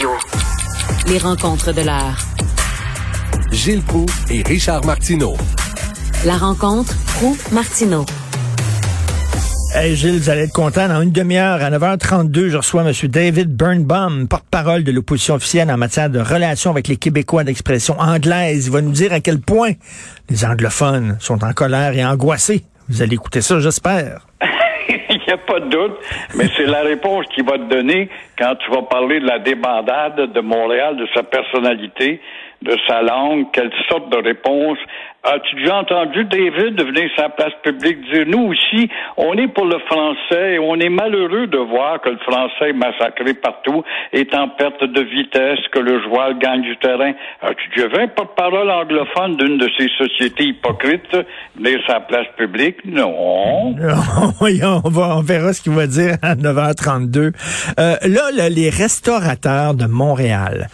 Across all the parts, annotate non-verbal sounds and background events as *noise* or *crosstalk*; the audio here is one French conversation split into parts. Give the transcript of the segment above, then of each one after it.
Radio. Les rencontres de l'heure. Gilles Proux et Richard Martineau. La rencontre Proux-Martineau. Hey Gilles, vous allez être content. Dans une demi-heure, à 9h32, je reçois M. David Birnbaum, porte-parole de l'opposition officielle en matière de relations avec les Québécois d'expression anglaise. Il va nous dire à quel point les anglophones sont en colère et angoissés. Vous allez écouter ça, j'espère. *laughs* A pas de doute, mais c'est la réponse qu'il va te donner quand tu vas parler de la débandade de Montréal, de sa personnalité, de sa langue, quelle sorte de réponse As-tu déjà entendu David venir la place publique dire nous aussi, on est pour le français et on est malheureux de voir que le français est massacré partout, est en perte de vitesse, que le joueur gagne du terrain? As-tu déjà vu un porte-parole anglophone d'une de ces sociétés hypocrites venir la place publique? Non. *laughs* on, va, on verra ce qu'il va dire à 9h32. Euh, là, les restaurateurs de Montréal,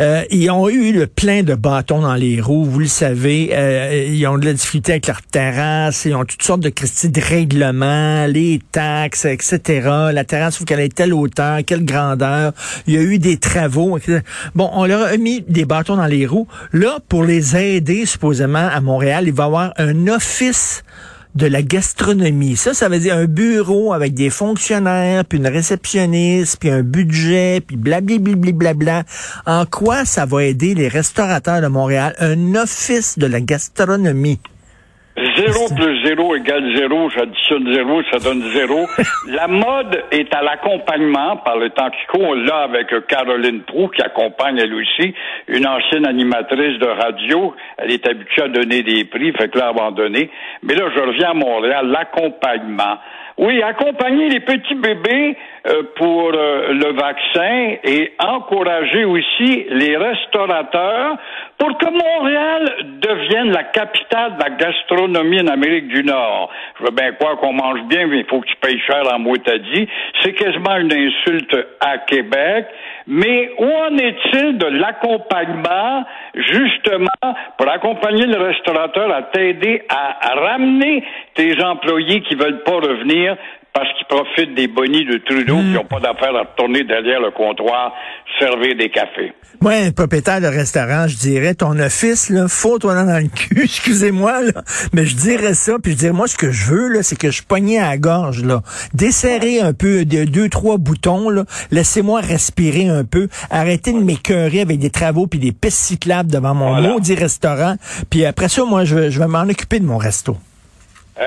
euh, ils ont eu le plein de bâtons dans les roues, vous le savez. Euh, euh, ils ont de la difficulté avec leur terrasse, ils ont toutes sortes de questions de règlements, les taxes, etc. La terrasse, faut qu'elle ait telle hauteur, quelle grandeur. Il y a eu des travaux. Etc. Bon, on leur a mis des bâtons dans les roues. Là, pour les aider, supposément, à Montréal, il va y avoir un office de la gastronomie. Ça, ça veut dire un bureau avec des fonctionnaires, puis une réceptionniste, puis un budget, puis blablabla. En quoi ça va aider les restaurateurs de Montréal? Un office de la gastronomie. Zéro plus zéro égale zéro, j'additionne zéro, ça donne zéro. *laughs* la mode est à l'accompagnement par le temps qui court. Là, avec Caroline Prou, qui accompagne elle aussi, une ancienne animatrice de radio. Elle est habituée à donner des prix, fait que là, abandonné. Mais là, je reviens à Montréal, l'accompagnement. Oui, accompagner les petits bébés euh, pour euh, le vaccin et encourager aussi les restaurateurs pour que Montréal devienne la capitale de la gastronomie en Amérique du Nord. Je veux bien croire qu'on mange bien, mais il faut que tu payes cher en dit. C'est quasiment une insulte à Québec. Mais où en est-il de l'accompagnement, justement, pour accompagner le restaurateur à t'aider à ramener tes employés qui veulent pas revenir parce qu'ils profitent des bonnies de Trudeau qui n'ont pas d'affaires à retourner derrière le comptoir servir des cafés. Moi, un propriétaire de restaurant, je dirais, ton office, là, faut toi dans le cul, *laughs* excusez-moi, là, mais je dirais ça, puis je dirais, moi, ce que je veux, là, c'est que je pognais à la gorge, là, desserrer un peu, de, deux, trois boutons, là, laissez-moi respirer un peu, arrêtez de m'écœurer avec des travaux puis des pistes cyclables devant mon maudit restaurant, puis après ça, moi, je, je vais m'en occuper de mon resto.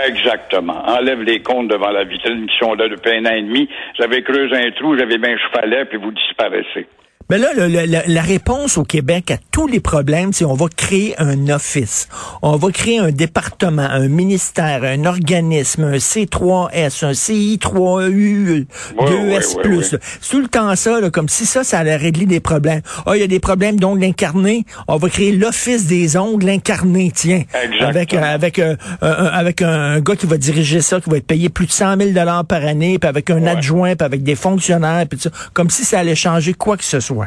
Exactement. Enlève les comptes devant la vitrine qui sont là depuis un an et demi. J'avais creusé un trou, j'avais bien chevalet, puis vous disparaissez. Mais là, la, réponse au Québec à tous les problèmes, c'est on va créer un office, on va créer un département, un ministère, un organisme, un C3S, un CI3U, 2S+. C'est tout le temps ça, comme si ça, ça allait régler des problèmes. Ah, il y a des problèmes d'ongles incarnés, on va créer l'office des ongles incarnés, tiens. Avec, euh, avec, euh, avec un, gars qui va diriger ça, qui va être payé plus de 100 000 par année, puis avec un adjoint, puis avec des fonctionnaires, puis ça, comme si ça allait changer quoi que ce soit.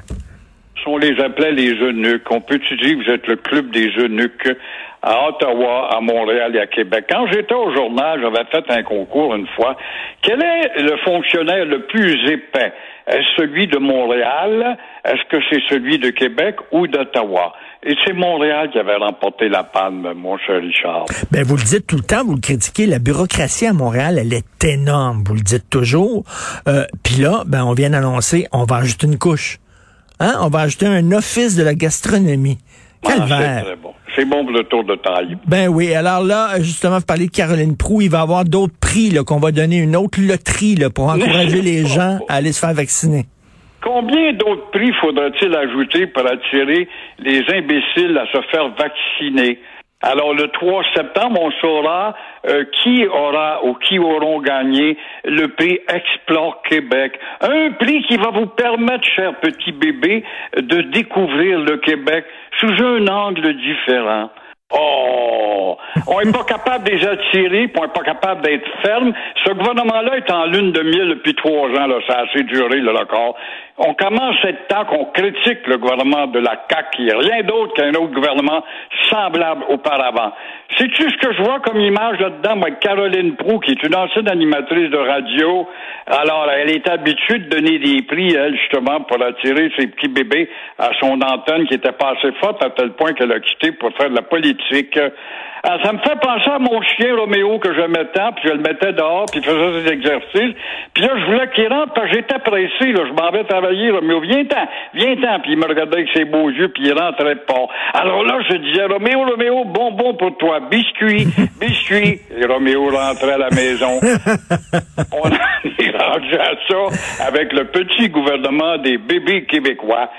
On les appelait les eunuques. On peut dire que vous êtes le club des eunuques à Ottawa, à Montréal et à Québec? Quand j'étais au journal, j'avais fait un concours une fois. Quel est le fonctionnaire le plus épais? Est-ce celui de Montréal? Est-ce que c'est celui de Québec ou d'Ottawa? Et c'est Montréal qui avait remporté la palme, mon cher Richard. Ben, vous le dites tout le temps, vous le critiquez, la bureaucratie à Montréal, elle est énorme, vous le dites toujours. Euh, Puis là, ben, on vient d'annoncer, on va ajouter une couche. Hein? On va ajouter un office de la gastronomie. Quel ah, C'est bon. C'est bon pour le tour de taille. Ben oui. Alors là, justement, vous parlez de Caroline Prou. Il va y avoir d'autres prix qu'on va donner, une autre loterie là, pour encourager *laughs* les gens à aller se faire vacciner. Combien d'autres prix faudra-t-il ajouter pour attirer les imbéciles à se faire vacciner? Alors, le 3 septembre, on saura euh, qui aura ou qui auront gagné le prix Explore Québec. Un prix qui va vous permettre, cher petit bébé, de découvrir le Québec sous un angle différent. Oh! On n'est pas capable de les on n'est pas capable d'être ferme. Ce gouvernement-là est en lune de miel depuis trois ans, là, ça a assez duré, le record. On commence être temps qu'on critique le gouvernement de la CAQ, qui est rien d'autre qu'un autre gouvernement semblable auparavant. Sais-tu ce que je vois comme image là-dedans, moi, Caroline Prou, qui est une ancienne animatrice de radio. Alors, elle est habituée de donner des prix, elle, justement, pour attirer ses petits bébés à son antenne qui était pas assez forte à tel point qu'elle a quitté pour faire de la politique. Ah, ça me fait penser à mon chien Roméo que je mettais, puis je le mettais dehors, puis il faisait ses exercices. Puis là, je voulais qu'il rentre, parce que j'étais pressé, là, je m'en vais travailler, Roméo, viens-t'en, viens-t'en, puis il me regardait avec ses beaux yeux, puis il rentrait pas. Alors là, je disais, Roméo, Roméo, bonbon pour toi, biscuit, *laughs* biscuit. Et Roméo rentrait à la maison. *laughs* On est rendu à ça avec le petit gouvernement des bébés québécois.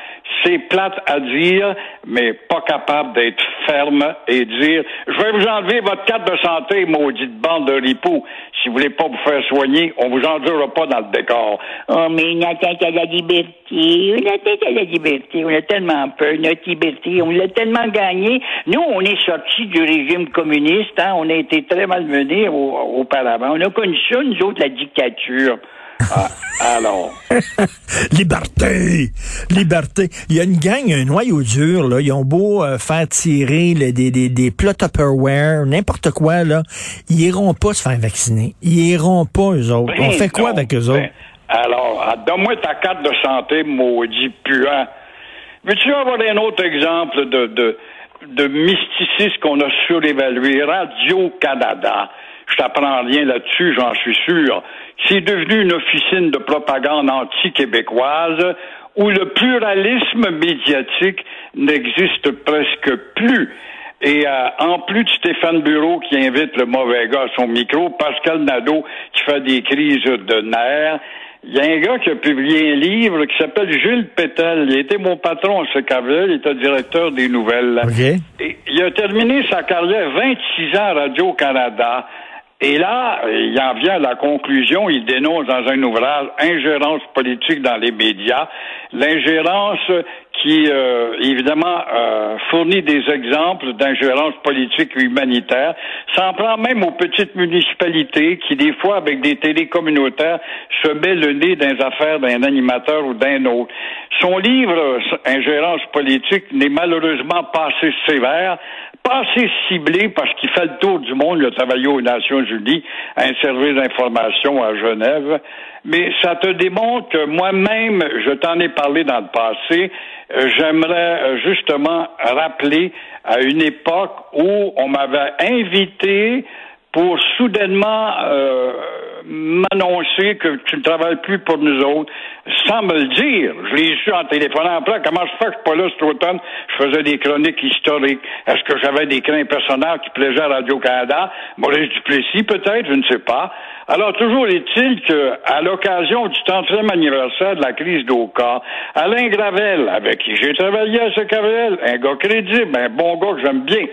C'est plate à dire, mais pas capable d'être ferme et dire Je vais vous enlever votre carte de santé, maudite bande de ripoux. Si vous voulez pas vous faire soigner, on vous endurera pas dans le décor. Oh, mais une atteinte à la liberté, une atteinte à la liberté. On a tellement peur, notre liberté. On l'a tellement gagné. Nous, on est sortis du régime communiste. Hein? On a été très malmenés auparavant. On a connu ça, nous autres, la dictature. Ah, alors. *laughs* liberté! Liberté. Il y a une gang, un noyau dur, là. Ils ont beau euh, faire tirer des, des, des plats Tupperware, n'importe quoi, là. Ils iront pas se faire vacciner. Ils iront pas, eux autres. On fait quoi avec eux autres? Ben, alors, ah, donne-moi ta carte de santé, maudit puant. Veux-tu avoir un autre exemple de, de, de mysticisme qu'on a surévalué? Radio-Canada. Je t'apprends rien là-dessus, j'en suis sûr. C'est devenu une officine de propagande anti-québécoise où le pluralisme médiatique n'existe presque plus. Et euh, en plus de Stéphane Bureau qui invite le mauvais gars à son micro, Pascal Nadeau qui fait des crises de nerfs, il y a un gars qui a publié un livre qui s'appelle Jules Pétel. Il était mon patron à ce il était directeur des nouvelles. Et il a terminé sa carrière 26 ans à Radio-Canada. Et là, il en vient à la conclusion, il dénonce dans un ouvrage ingérence politique dans les médias, l'ingérence qui, euh, évidemment, euh, fournit des exemples d'ingérence politique et humanitaire, s'en prend même aux petites municipalités qui, des fois, avec des télés communautaires, se met le nez dans les affaires d'un animateur ou d'un autre. Son livre, Ingérence politique, n'est malheureusement pas assez sévère, pas assez ciblé parce qu'il fait le tour du monde. Il a travaillé aux Nations Unies, à un service d'information à Genève. Mais ça te démontre que moi-même, je t'en ai parlé dans le passé, euh, j'aimerais euh, justement rappeler à une époque où on m'avait invité pour soudainement euh, m'annoncer que tu ne travailles plus pour nous autres, sans me le dire. Je l'ai su en téléphonant après. Comment je fais? Que je suis pas là cet automne? Je faisais des chroniques historiques. Est-ce que j'avais des crins personnels qui plaisaient à Radio-Canada? Maurice Duplessis, peut-être, je ne sais pas. Alors, toujours est-il que, à l'occasion du 30e anniversaire de la crise d'Oka, Alain Gravel, avec qui j'ai travaillé à ce Gravel, un gars crédible, un bon gars que j'aime bien,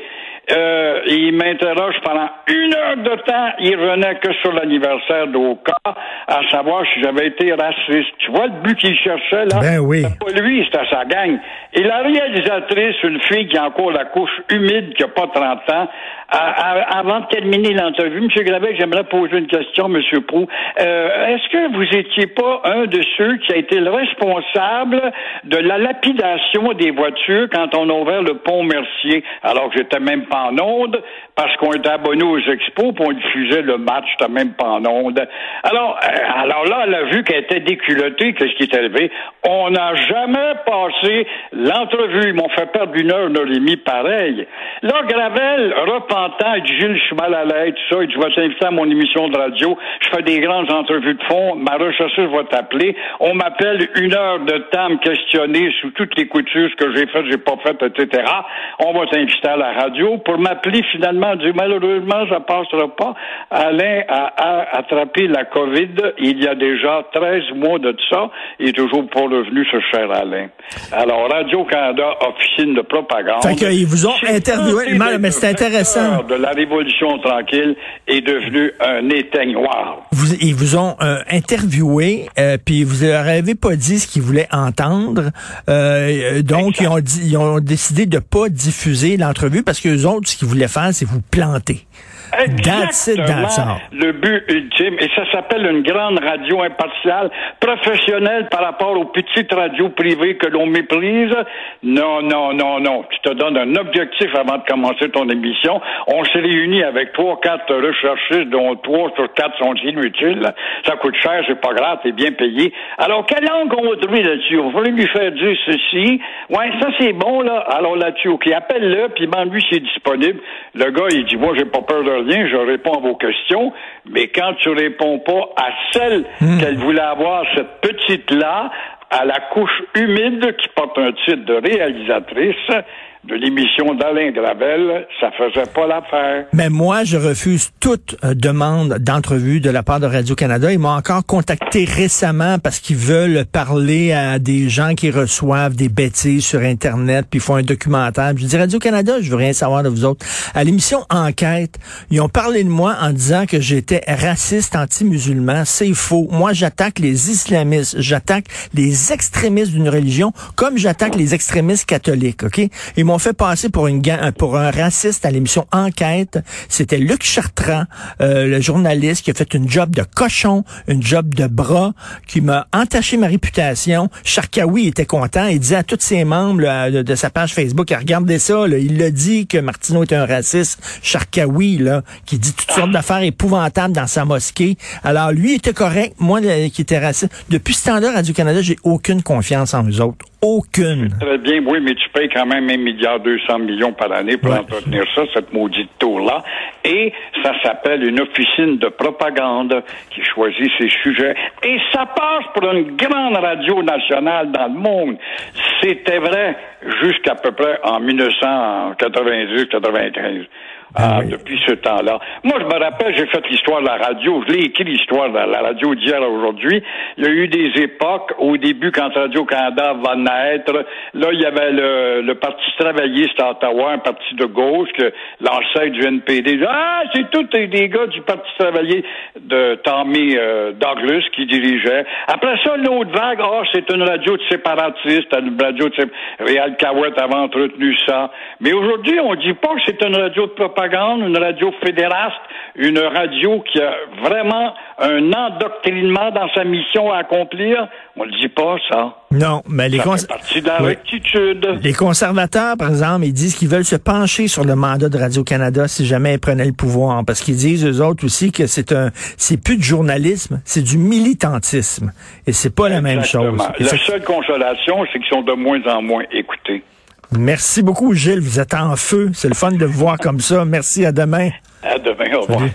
euh, il m'interroge pendant une heure de temps. Il revenait que sur l'anniversaire d'Oka, à savoir si j'avais été raciste. Tu vois le but qu'il cherchait, là? Ben oui. pas lui, c'était sa gang. Et la réalisatrice, une fille qui a encore la couche humide, qui a pas 30 ans, avant de terminer l'entrevue, M. Gravel, j'aimerais poser une question, M. Prou. Euh, est-ce que vous étiez pas un de ceux qui a été le responsable de la lapidation des voitures quand on a ouvert le pont Mercier, alors que j'étais même pas en onde, parce qu'on était abonné aux expos, puis on diffusait le match, j'étais même pas en onde. Alors, alors là, elle a vu qu'elle était déculottée, qu'est-ce qui est élevé. On n'a jamais passé l'entrevue. Ils m'ont fait perdre une heure, une heure et demie, pareil. Là, Gravel repense temps, il dit Gilles, je suis mal à l'aise, tout ça. Il dit, je vais t'inviter à mon émission de radio. Je fais des grandes entrevues de fond. Ma rechercheuse va t'appeler. On m'appelle une heure de temps me questionner sous toutes les coutures, ce que j'ai fait, j'ai pas fait, etc. On va t'inviter à la radio pour m'appeler finalement dit malheureusement, ça passera pas. Alain a, attrapé la COVID il y a déjà 13 mois de ça. Il est toujours pas revenu, ce cher Alain. Alors, Radio-Canada, officine de propagande. Fait qu'ils vous ont interviewé, mais c'est intéressant. de la Révolution tranquille est devenu un éteignoir. Vous, ils vous ont euh, interviewé, euh, puis vous leur avez pas dit ce qu'ils voulaient entendre. Euh, donc, ils ont, dit, ils ont décidé de pas diffuser l'entrevue parce que les autres, ce qu'ils voulaient faire, c'est vous planter. Exactement. Le but ultime, et ça s'appelle une grande radio impartiale, professionnelle par rapport aux petites radios privées que l'on méprise. Non, non, non, non. Tu te donnes un objectif avant de commencer ton émission. On s'est réunis avec trois, quatre recherchistes, dont trois sur quatre sont inutiles. Ça coûte cher, c'est pas grave, t'es bien payé. Alors, quelle langue on va trouver là-dessus? On va lui faire dire ceci. Ouais, ça c'est bon, là. Alors là-dessus, OK, appelle-le, puis demande-lui s'il est disponible. Le gars, il dit, moi, j'ai pas peur de je réponds à vos questions, mais quand tu réponds pas à celle hmm. qu'elle voulait avoir, cette petite-là, à la couche humide qui porte un titre de réalisatrice, de l'émission d'Alain Gravel, ça faisait pas l'affaire. Mais moi, je refuse toute euh, demande d'entrevue de la part de Radio-Canada. Ils m'ont encore contacté récemment parce qu'ils veulent parler à des gens qui reçoivent des bêtises sur Internet, puis font un documentaire. Je dis Radio-Canada, je veux rien savoir de vous autres. À l'émission Enquête, ils ont parlé de moi en disant que j'étais raciste, anti-musulman. C'est faux. Moi, j'attaque les islamistes, j'attaque les extrémistes d'une religion, comme j'attaque les extrémistes catholiques, OK? M'ont fait passer pour une pour un raciste à l'émission Enquête. C'était Luc Chartrand, euh, le journaliste qui a fait une job de cochon, une job de bras, qui m'a entaché ma réputation. Charkaoui était content. Il disait à tous ses membres de, sa page Facebook, regardez ça, il a dit que Martineau est un raciste. Charkaoui, là, qui dit toutes sortes d'affaires épouvantables dans sa mosquée. Alors, lui était correct, moi qui était raciste. Depuis ce temps-là, Radio-Canada, j'ai aucune confiance en eux autres. Aucune. Très bien, oui, mais tu payes quand même un milliard 200 millions par année pour entretenir ça, cette maudite tour-là. Et ça s'appelle une officine de propagande qui choisit ses sujets. Et ça passe pour une grande radio nationale dans le monde. C'était vrai jusqu'à peu près en 1990-93. Ah, ah depuis ce temps-là. Moi, je me rappelle, j'ai fait l'histoire de la radio. Je l'ai écrit l'histoire de la radio d'hier à aujourd'hui. Il y a eu des époques, au début, quand Radio-Canada va naître, là, il y avait le, le Parti travailliste à Ottawa, un parti de gauche, que l'ancêtre du NPD. Ah, c'est tous des gars du Parti travailliste de Tommy euh, Douglas qui dirigeait. Après ça, l'autre vague, ah, c'est une radio de séparatistes, une radio de Réal Cowett avait entretenu ça. Mais aujourd'hui, on dit pas que c'est une radio de propagande une radio fédéraste, une radio qui a vraiment un endoctrinement dans sa mission à accomplir. On ne dit pas, ça. Non, mais les, les conservateurs, par exemple, ils disent qu'ils veulent se pencher sur le mandat de Radio-Canada si jamais ils prenaient le pouvoir, parce qu'ils disent eux autres aussi que c'est un, c'est plus de journalisme, c'est du militantisme, et c'est pas la même chose. La seule consolation, c'est qu'ils sont de moins en moins écoutés. Merci beaucoup, Gilles. Vous êtes en feu. C'est le fun de vous voir comme ça. Merci. À demain. À demain. Au revoir.